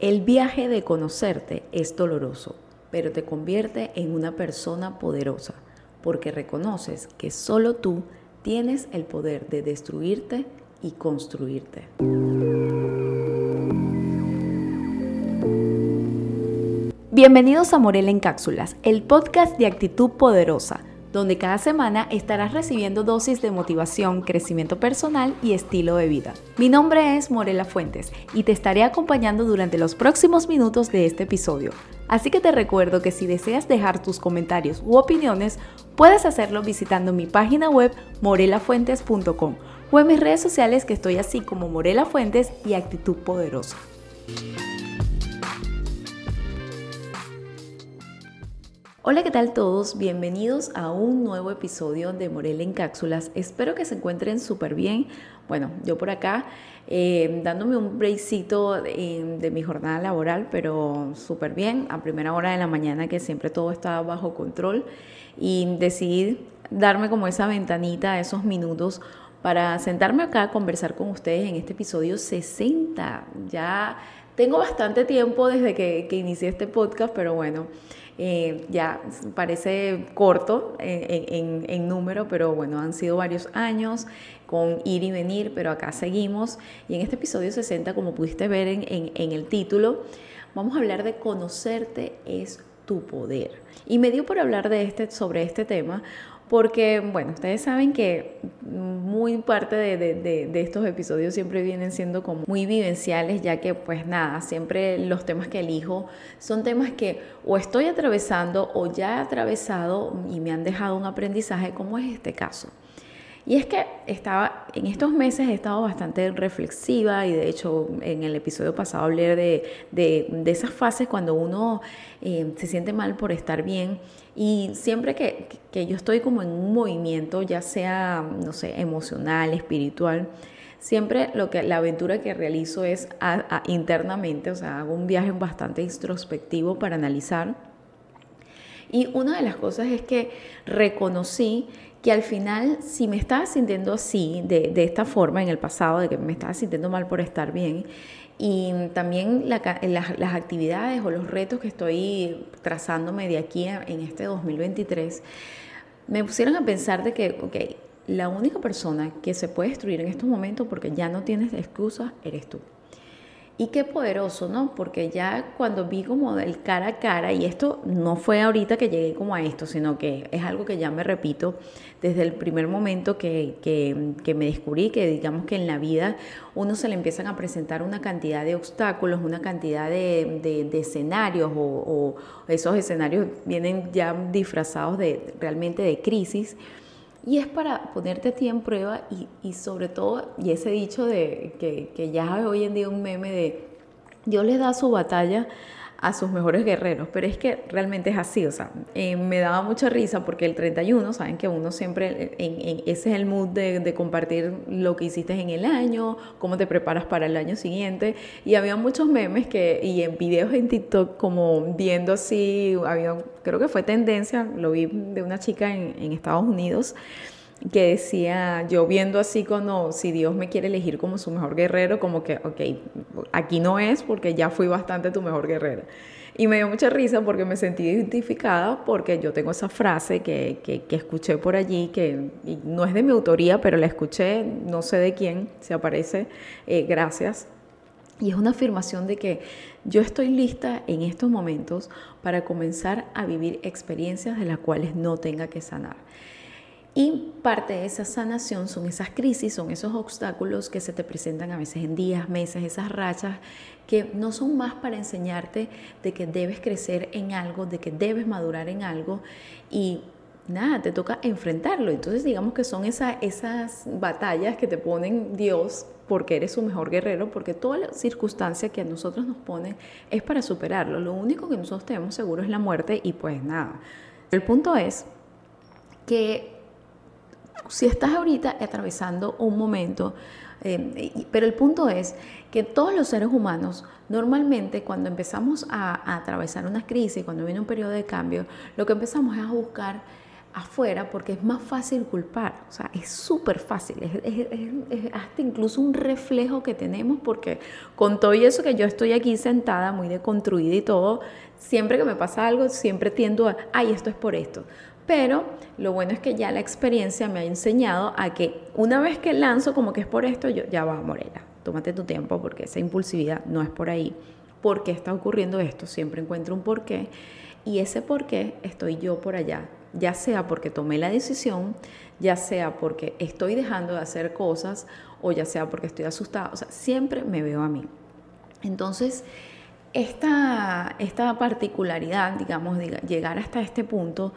El viaje de conocerte es doloroso, pero te convierte en una persona poderosa, porque reconoces que solo tú tienes el poder de destruirte y construirte. Bienvenidos a Morel en Cápsulas, el podcast de actitud poderosa donde cada semana estarás recibiendo dosis de motivación, crecimiento personal y estilo de vida. Mi nombre es Morela Fuentes y te estaré acompañando durante los próximos minutos de este episodio. Así que te recuerdo que si deseas dejar tus comentarios u opiniones, puedes hacerlo visitando mi página web morelafuentes.com o en mis redes sociales que estoy así como Morela Fuentes y Actitud Poderosa. Hola, ¿qué tal todos? Bienvenidos a un nuevo episodio de Morel en Cápsulas. Espero que se encuentren súper bien. Bueno, yo por acá eh, dándome un breakcito de, de, mi jornada laboral, pero súper bien, a primera hora de la mañana que siempre todo está bajo control y decidí darme como esa ventanita, esos minutos para sentarme acá a conversar con ustedes en este episodio 60. Ya tengo bastante tiempo desde que, que inicié este podcast, pero bueno. Eh, ya parece corto en, número, pero bueno, han sido varios años con ir y venir, pero acá seguimos. Y en este episodio 60, como pudiste ver en, el título, vamos a hablar de conocerte es tu poder. Y me dio por hablar de este, sobre este tema porque, bueno, ustedes saben que muy parte de, estos episodios siempre vienen siendo como muy vivenciales, ya que, pues nada, siempre los temas que elijo son temas que o estoy atravesando o ya he atravesado y me han dejado un aprendizaje, como es este caso. Y es que estaba, en estos meses he estado bastante reflexiva y de hecho en el episodio pasado hablé de, de, esas fases cuando uno eh, se siente mal por estar bien y siempre que, que, yo estoy como en un movimiento, ya sea, no sé, emocional, espiritual, siempre lo que, la aventura que realizo es internamente, o sea, hago un viaje bastante introspectivo para analizar. Y una de las cosas es que reconocí que al final, si me estaba sintiendo así, de, esta forma en el pasado, de que me estaba sintiendo mal por estar bien, y también las actividades o los retos que estoy trazándome de aquí en este 2023, me pusieron a pensar de que, ok, la única persona que se puede destruir en estos momentos porque ya no tienes excusas eres tú. Y qué poderoso, ¿no? Porque ya cuando vi como el cara a cara, y esto no fue ahorita que llegué como a esto, sino que es algo que ya me repito desde el primer momento que, que, me descubrí, que digamos que en la vida uno se le empiezan a presentar una cantidad de obstáculos, una cantidad de, de, escenarios, o, o esos escenarios vienen ya disfrazados de realmente de crisis. Y es para ponerte a ti en prueba y, y sobre todo, y ese dicho de que, que ya hoy en día un meme de Dios le da su batalla a sus mejores guerreros, pero es que realmente es así, o sea, eh, me daba mucha risa porque el 31, saben que uno siempre, ese es el mood de, compartir lo que hiciste en el año, cómo te preparas para el año siguiente, y había muchos memes que, y en videos en TikTok como viendo así, había, creo que fue tendencia, lo vi de una chica en Estados Unidos, que decía, yo viendo así como si Dios me quiere elegir como su mejor guerrero, como que, ok, aquí no es porque ya fui bastante tu mejor guerrera. Y me dio mucha risa porque me sentí identificada porque yo tengo esa frase que, que, escuché por allí, que no es de mi autoría, pero la escuché, no sé de quién, se aparece, eh, gracias. Y es una afirmación de que yo estoy lista en estos momentos para comenzar a vivir experiencias de las cuales no tenga que sanar. Y parte de esa sanación son esas crisis, son esos obstáculos que se te presentan a veces en días, meses, esas rachas que no son más para enseñarte de que debes crecer en algo, de que debes madurar en algo y nada, te toca enfrentarlo. Entonces digamos que son esas batallas que te ponen Dios porque eres su mejor guerrero, porque toda la circunstancia que a nosotros nos ponen es para superarlo. Lo único que nosotros tenemos seguro es la muerte y pues nada. El punto es que si estás ahorita atravesando un momento, eh, pero el punto es que todos los seres humanos, normalmente cuando empezamos a, atravesar una crisis, cuando viene un periodo de cambio, lo que empezamos es a buscar afuera porque es más fácil culpar, o sea, es súper fácil, es, hasta incluso un reflejo que tenemos porque con todo eso que yo estoy aquí sentada, muy deconstruida y todo, siempre que me pasa algo, siempre tiendo a, ay, esto es por esto. Pero lo bueno es que ya la experiencia me ha enseñado a que una vez que lanzo como que es por esto, yo ya va, Morela, tómate tu tiempo porque esa impulsividad no es por ahí. ¿Por qué está ocurriendo esto? Siempre encuentro un porqué. Y ese porqué estoy yo por allá, ya sea porque tomé la decisión, ya sea porque estoy dejando de hacer cosas o ya sea porque estoy asustada. O sea, siempre me veo a mí. Entonces, esta, esta particularidad, digamos, de llegar hasta este punto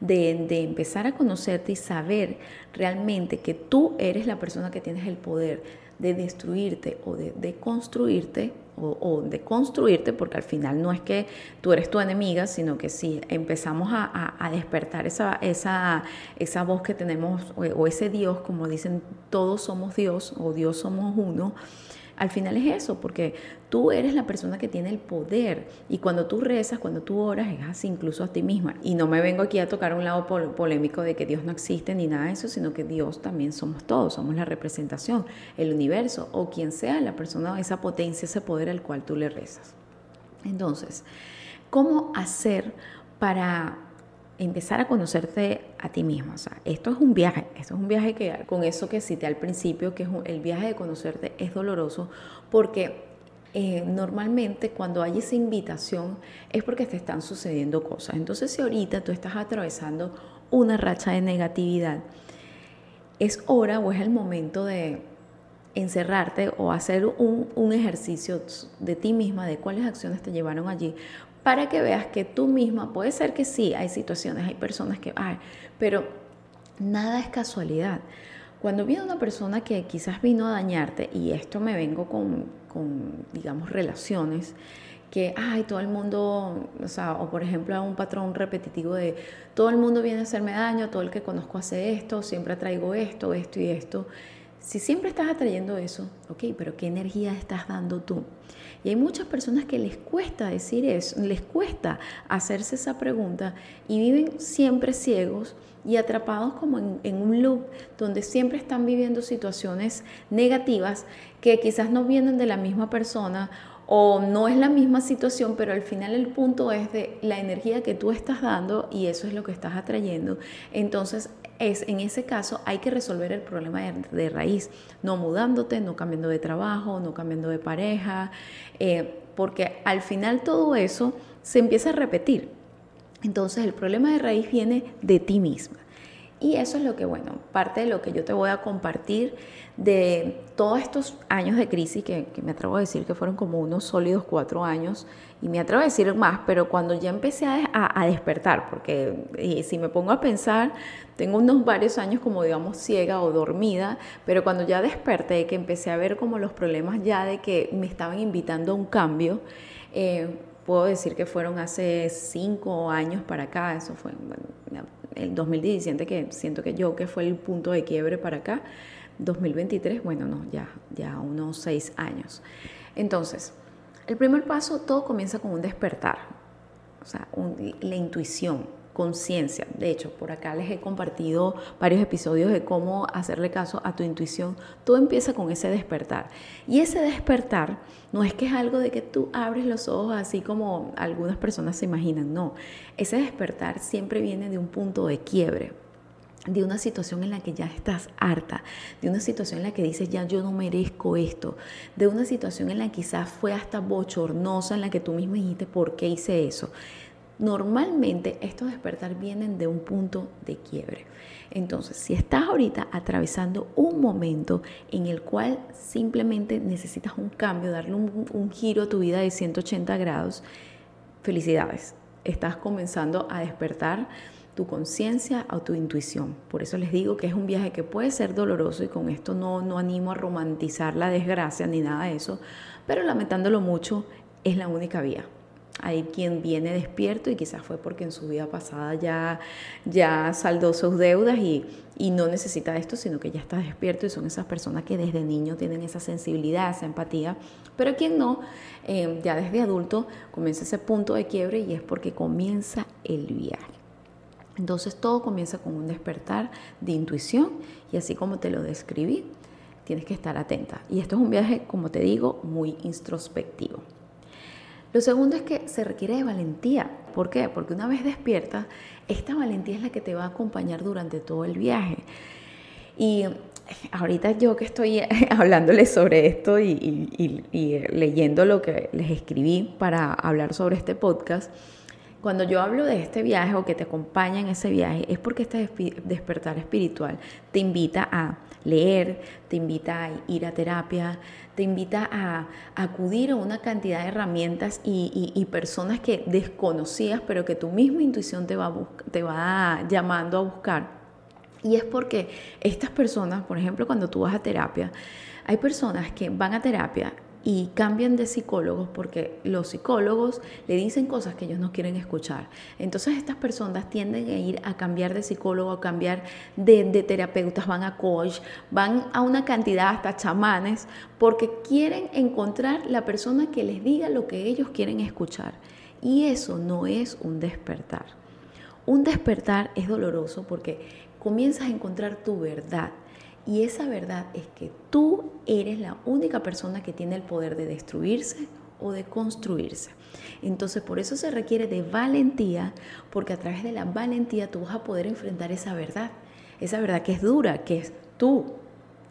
de, de, empezar a conocerte y saber realmente que tú eres la persona que tienes el poder de destruirte o de, construirte o, de construirte, porque al final no es que tú eres tu enemiga, sino que si empezamos a, despertar esa, esa, esa voz que tenemos o ese Dios, como dicen, todos somos Dios o Dios somos uno, al final es eso, porque tú eres la persona que tiene el poder y cuando tú rezas, cuando tú oras, es así incluso a ti misma. Y no me vengo aquí a tocar un lado polémico de que Dios no existe ni nada de eso, sino que Dios también somos todos, somos la representación, el universo o quien sea la persona, esa potencia, ese poder al cual tú le rezas. Entonces, ¿cómo hacer para empezar a conocerte a ti mismo. O sea, esto es un viaje, esto es un viaje que con eso que cité al principio, que es el viaje de conocerte es doloroso porque eh, normalmente cuando hay esa invitación es porque te están sucediendo cosas. Entonces si ahorita tú estás atravesando una racha de negatividad, es hora o es el momento de encerrarte o hacer un, un ejercicio de ti misma, de cuáles acciones te llevaron allí, para que veas que tú misma, puede ser que sí, hay situaciones, hay personas que, ay, pero nada es casualidad. Cuando viene una persona que quizás vino a dañarte, y esto me vengo con, con digamos, relaciones, que, ay, todo el mundo, o sea, o por ejemplo un patrón repetitivo de, todo el mundo viene a hacerme daño, todo el que conozco hace esto, siempre traigo esto, esto y esto. Si siempre estás atrayendo eso, ok, pero ¿qué energía estás dando tú? Y hay muchas personas que les cuesta decir eso, les cuesta hacerse esa pregunta y viven siempre ciegos y atrapados como en, un loop donde siempre están viviendo situaciones negativas que quizás no vienen de la misma persona o no es la misma situación, pero al final el punto es de la energía que tú estás dando y eso es lo que estás atrayendo. Entonces, es en ese caso hay que resolver el problema de, raíz, no mudándote, no cambiando de trabajo, no cambiando de pareja, eh, porque al final todo eso se empieza a repetir. Entonces el problema de raíz viene de ti misma. Y eso es lo que, bueno, parte de lo que yo te voy a compartir de todos estos años de crisis, que, me atrevo a decir que fueron como unos sólidos cuatro años, y me atrevo a decir más, pero cuando ya empecé a, despertar, porque si me pongo a pensar, tengo unos varios años como digamos ciega o dormida, pero cuando ya desperté, que empecé a ver como los problemas ya de que me estaban invitando a un cambio, eh, puedo decir que fueron hace cinco años para acá, eso fue el 2017, que siento que yo que fue el punto de quiebre para acá, 2023, bueno, no, ya, ya unos seis años. Entonces, el primer paso, todo comienza con un despertar, o sea, la intuición conciencia. De hecho, por acá les he compartido varios episodios de cómo hacerle caso a tu intuición. Todo empieza con ese despertar. Y ese despertar no es que es algo de que tú abres los ojos así como algunas personas se imaginan, no. Ese despertar siempre viene de un punto de quiebre de una situación en la que ya estás harta, de una situación en la que dices, ya yo no merezco esto, de una situación en la que quizás fue hasta bochornosa, en la que tú mismo dijiste, ¿por qué hice eso? Normalmente estos despertar vienen de un punto de quiebre. Entonces, si estás ahorita atravesando un momento en el cual simplemente necesitas un cambio, darle un, giro a tu vida de 180 grados, felicidades. Estás comenzando a despertar tu conciencia o tu intuición. Por eso les digo que es un viaje que puede ser doloroso y con esto no, no animo a romantizar la desgracia ni nada de eso, pero lamentándolo mucho es la única vía. Hay quien viene despierto y quizás fue porque en su vida pasada ya, ya saldó sus deudas y, no necesita esto, sino que ya está despierto y son esas personas que desde niño tienen esa sensibilidad, esa empatía, pero quien no, eh, ya desde adulto comienza ese punto de quiebre y es porque comienza el viaje. Entonces todo comienza con un despertar de intuición y así como te lo describí, tienes que estar atenta. Y esto es un viaje, como te digo, muy introspectivo. Lo segundo es que se requiere de valentía. ¿Por qué? Porque una vez despierta, esta valentía es la que te va a acompañar durante todo el viaje. Y ahorita yo que estoy hablándoles sobre esto y, y, leyendo lo que les escribí para hablar sobre este podcast, cuando yo hablo de este viaje o que te acompaña en ese viaje, es porque este despertar espiritual te invita a leer, te invita a ir a terapia, te invita a, acudir a una cantidad de herramientas y, personas que desconocías, pero que tu misma intuición te va, te va llamando a buscar. Y es porque estas personas, por ejemplo, cuando tú vas a terapia, hay personas que van a terapia y cambian de psicólogos porque los psicólogos le dicen cosas que ellos no quieren escuchar. Entonces estas personas tienden a ir a cambiar de psicólogo, a cambiar de, terapeutas, van a coach, van a una cantidad hasta chamanes porque quieren encontrar la persona que les diga lo que ellos quieren escuchar. Y eso no es un despertar. Un despertar es doloroso porque comienzas a encontrar tu verdad y esa verdad es que tú eres la única persona que tiene el poder de destruirse o de construirse. Entonces por eso se requiere de valentía, porque a través de la valentía tú vas a poder enfrentar esa verdad, esa verdad que es dura, que es tú,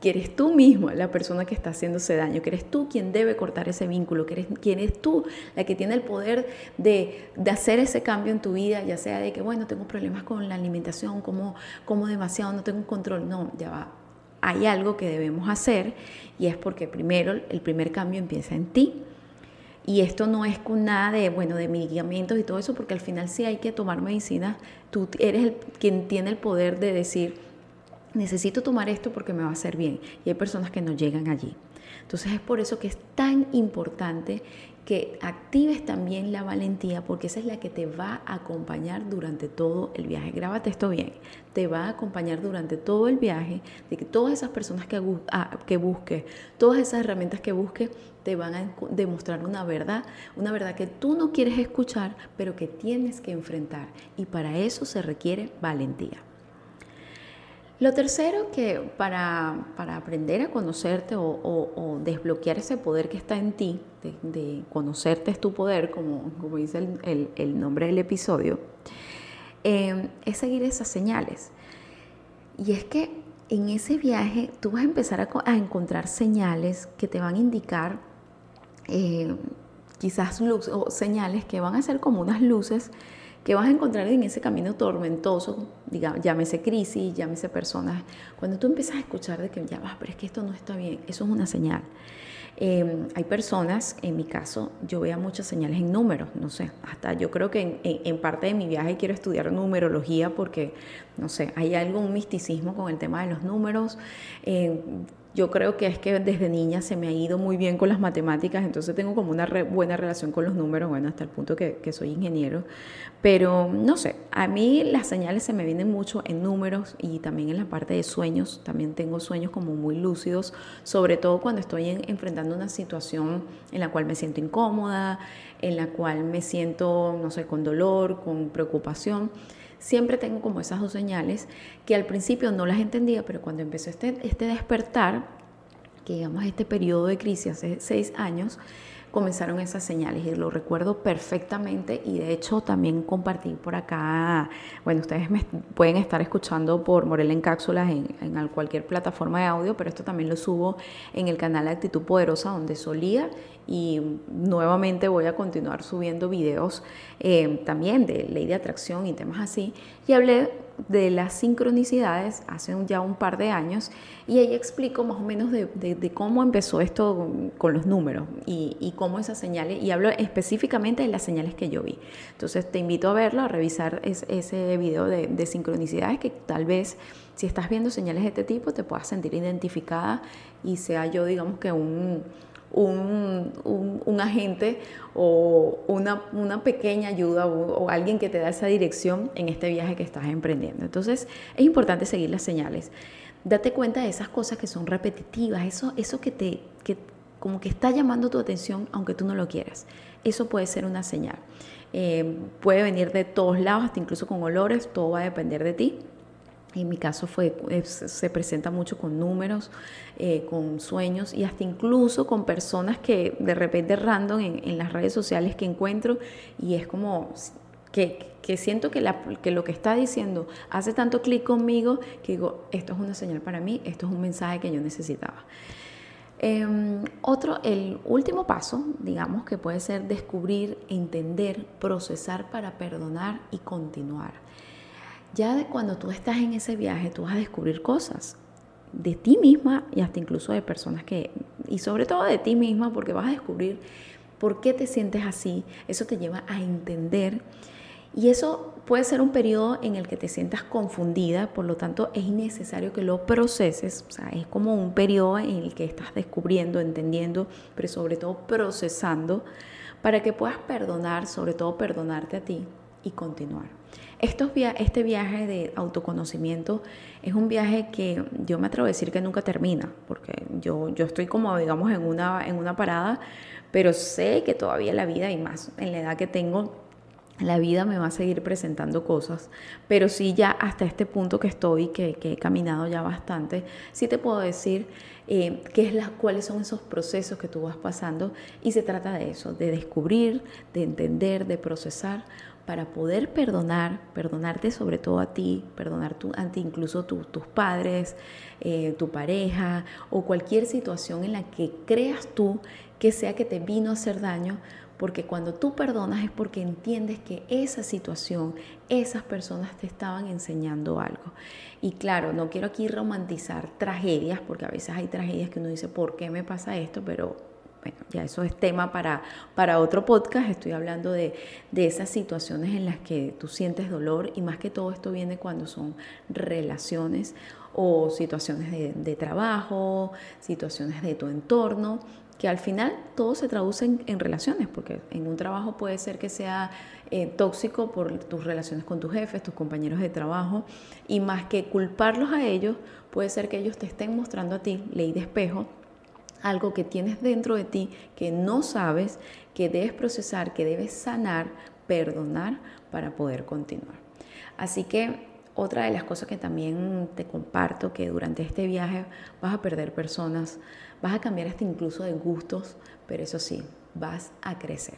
que eres tú mismo la persona que está haciéndose daño, que eres tú quien debe cortar ese vínculo, que eres, quien eres tú la que tiene el poder de, de, hacer ese cambio en tu vida, ya sea de que, bueno, tengo problemas con la alimentación, como, como demasiado, no tengo un control, no, ya va, hay algo que debemos hacer y es porque primero el primer cambio empieza en ti. Y esto no es con nada de, bueno, de medicamentos y todo eso, porque al final sí hay que tomar medicina. Tú eres el, quien tiene el poder de decir, necesito tomar esto porque me va a hacer bien. Y hay personas que no llegan allí. Entonces es por eso que es tan importante que actives también la valentía porque esa es la que te va a acompañar durante todo el viaje. Grábate esto bien, te va a acompañar durante todo el viaje, de que todas esas personas que, ah, que busques, todas esas herramientas que busques, te van a demostrar una verdad, una verdad que tú no quieres escuchar, pero que tienes que enfrentar. Y para eso se requiere valentía. Lo tercero que para, aprender a conocerte o, desbloquear ese poder que está en ti, de, conocerte es tu poder, como, como dice el, nombre del episodio, em, es seguir esas señales. Y es que en ese viaje tú vas a empezar a, encontrar señales que te van a indicar eh, quizás o señales que van a ser como unas luces que vas a encontrar en ese camino tormentoso, digamos, llámese crisis, llámese personas, cuando tú empiezas a escuchar de que ya vas, pero es que esto no está bien, eso es una señal. Em, hay personas, en mi caso, yo veo muchas señales en números, no sé, hasta yo creo que en, parte de mi viaje quiero estudiar numerología porque, no sé, hay algo, un misticismo con el tema de los números. Em, yo creo que es que desde niña se me ha ido muy bien con las matemáticas, entonces tengo como una buena relación con los números, bueno, hasta el punto que, que, soy ingeniero. Pero no sé, a mí las señales se me vienen mucho en números y también en la parte de sueños. También tengo sueños como muy lúcidos, sobre todo cuando estoy enfrentando una situación en la cual me siento incómoda, en la cual me siento, no sé, con dolor, con preocupación siempre tengo como esas dos señales que al principio no las entendía, pero cuando empezó este, este despertar, que digamos este periodo de crisis hace seis años, comenzaron esas señales y lo recuerdo perfectamente y de hecho también compartí por acá, bueno, ustedes pueden estar escuchando por Morel en Cápsulas en, en cualquier plataforma de audio, pero esto también lo subo en el canal Actitud Poderosa donde solía y nuevamente voy a continuar subiendo videos eh, también de ley de atracción y temas así. Y hablé de las sincronicidades hace ya un par de años y ahí explico más o menos de, cómo empezó esto con los números y, cómo esas señales, y hablo específicamente de las señales que yo vi. Entonces te invito a verlo, a revisar ese video de, de sincronicidades que tal vez si estás viendo señales de este tipo te puedas sentir identificada y sea yo digamos que un un, agente o una, pequeña ayuda o, alguien que te da esa dirección en este viaje que estás emprendiendo. Entonces es importante seguir las señales. Date cuenta de esas cosas que son repetitivas, eso, eso que, te, como que está llamando tu atención aunque tú no lo quieras. Eso puede ser una señal. Eh, puede venir de todos lados, hasta incluso con olores, todo va a depender de ti. En mi caso fue, se presenta mucho con números, eh, con sueños y hasta incluso con personas que de repente random en, las redes sociales que encuentro y es como que, que siento que, la, que, lo que está diciendo hace tanto clic conmigo que digo, esto es una señal para mí, esto es un mensaje que yo necesitaba. Em, otro, el último paso, digamos, que puede ser descubrir, entender, procesar para perdonar y continuar. Ya de cuando tú estás en ese viaje, tú vas a descubrir cosas de ti misma y hasta incluso de personas que, y sobre todo de ti misma, porque vas a descubrir por qué te sientes así. Eso te lleva a entender y eso puede ser un periodo en el que te sientas confundida, por lo tanto es necesario que lo proceses, o sea, es como un periodo en el que estás descubriendo, entendiendo, pero sobre todo procesando para que puedas perdonar, sobre todo perdonarte a ti y continuar. Este viaje de autoconocimiento es un viaje que yo me atrevo a decir que nunca termina, porque yo, yo estoy como, digamos, en una, en una parada, pero sé que todavía la vida y más en la edad que tengo, la vida me va a seguir presentando cosas, pero sí ya hasta este punto que estoy, que, he caminado ya bastante, sí te puedo decir eh, qué es cuáles son esos procesos que tú vas pasando y se trata de eso, de descubrir, de entender, de procesar para poder perdonar, perdonarte sobre todo a ti, perdonar tu, ante incluso tus padres, eh, tu pareja o cualquier situación en la que creas tú que sea que te vino a hacer daño, porque cuando tú perdonas es porque entiendes que esa situación, esas personas te estaban enseñando algo. Y claro, no quiero aquí romantizar tragedias, porque a veces hay tragedias que uno dice, ¿por qué me pasa esto? Pero bueno, ya eso es tema para, para otro podcast. Estoy hablando de, de, esas situaciones en las que tú sientes dolor y más que todo esto viene cuando son relaciones o situaciones de, de trabajo, situaciones de tu entorno que al final todo se traduce en, relaciones, porque en un trabajo puede ser que sea eh, tóxico por tus relaciones con tus jefes, tus compañeros de trabajo, y más que culparlos a ellos, puede ser que ellos te estén mostrando a ti, ley de espejo, algo que tienes dentro de ti que no sabes, que debes procesar, que debes sanar, perdonar para poder continuar. Así que otra de las cosas que también te comparto, que durante este viaje vas a perder personas, Vas a cambiar hasta incluso de gustos, pero eso sí, vas a crecer.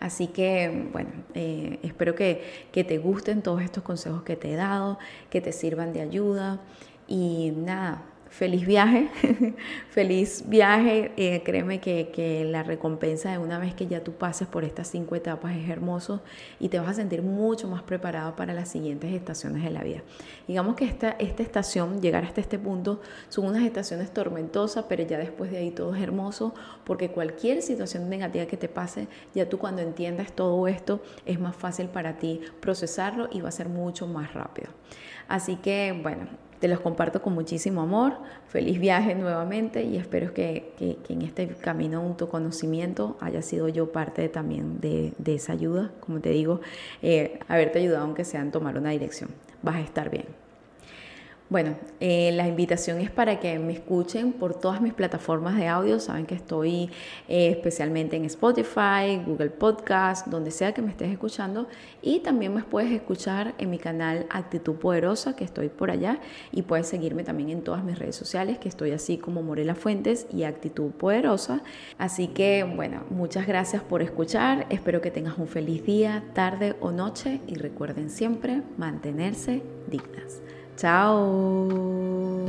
Así que, bueno, eh, espero que, que te gusten todos estos consejos que te he dado, que te sirvan de ayuda. Y nada, feliz viaje, feliz viaje. Eh, créeme que, que, la recompensa de una vez que ya tú pases por estas cinco etapas es hermoso y te vas a sentir mucho más preparado para las siguientes estaciones de la vida. Digamos que esta, esta estación, llegar hasta este punto, son unas estaciones tormentosas, pero ya después de ahí todo es hermoso porque cualquier situación negativa que te pase, ya tú cuando entiendas todo esto, es más fácil para ti procesarlo y va a ser mucho más rápido. Así que, bueno, te los comparto con muchísimo amor. Feliz viaje nuevamente y espero que, en este camino de autoconocimiento haya sido yo parte también de, esa ayuda, como te digo, eh, haberte ayudado aunque sea en tomar una dirección. Vas a estar bien. Bueno, eh, la invitación es para que me escuchen por todas mis plataformas de audio. Saben que estoy eh, especialmente en Spotify, Google Podcast, donde sea que me estés escuchando. Y también me puedes escuchar en mi canal Actitud Poderosa, que estoy por allá. Y puedes seguirme también en todas mis redes sociales, que estoy así como Morela Fuentes y Actitud Poderosa. Así que, bueno, muchas gracias por escuchar. Espero que tengas un feliz día, tarde o noche. Y recuerden siempre mantenerse dignas. Ciao.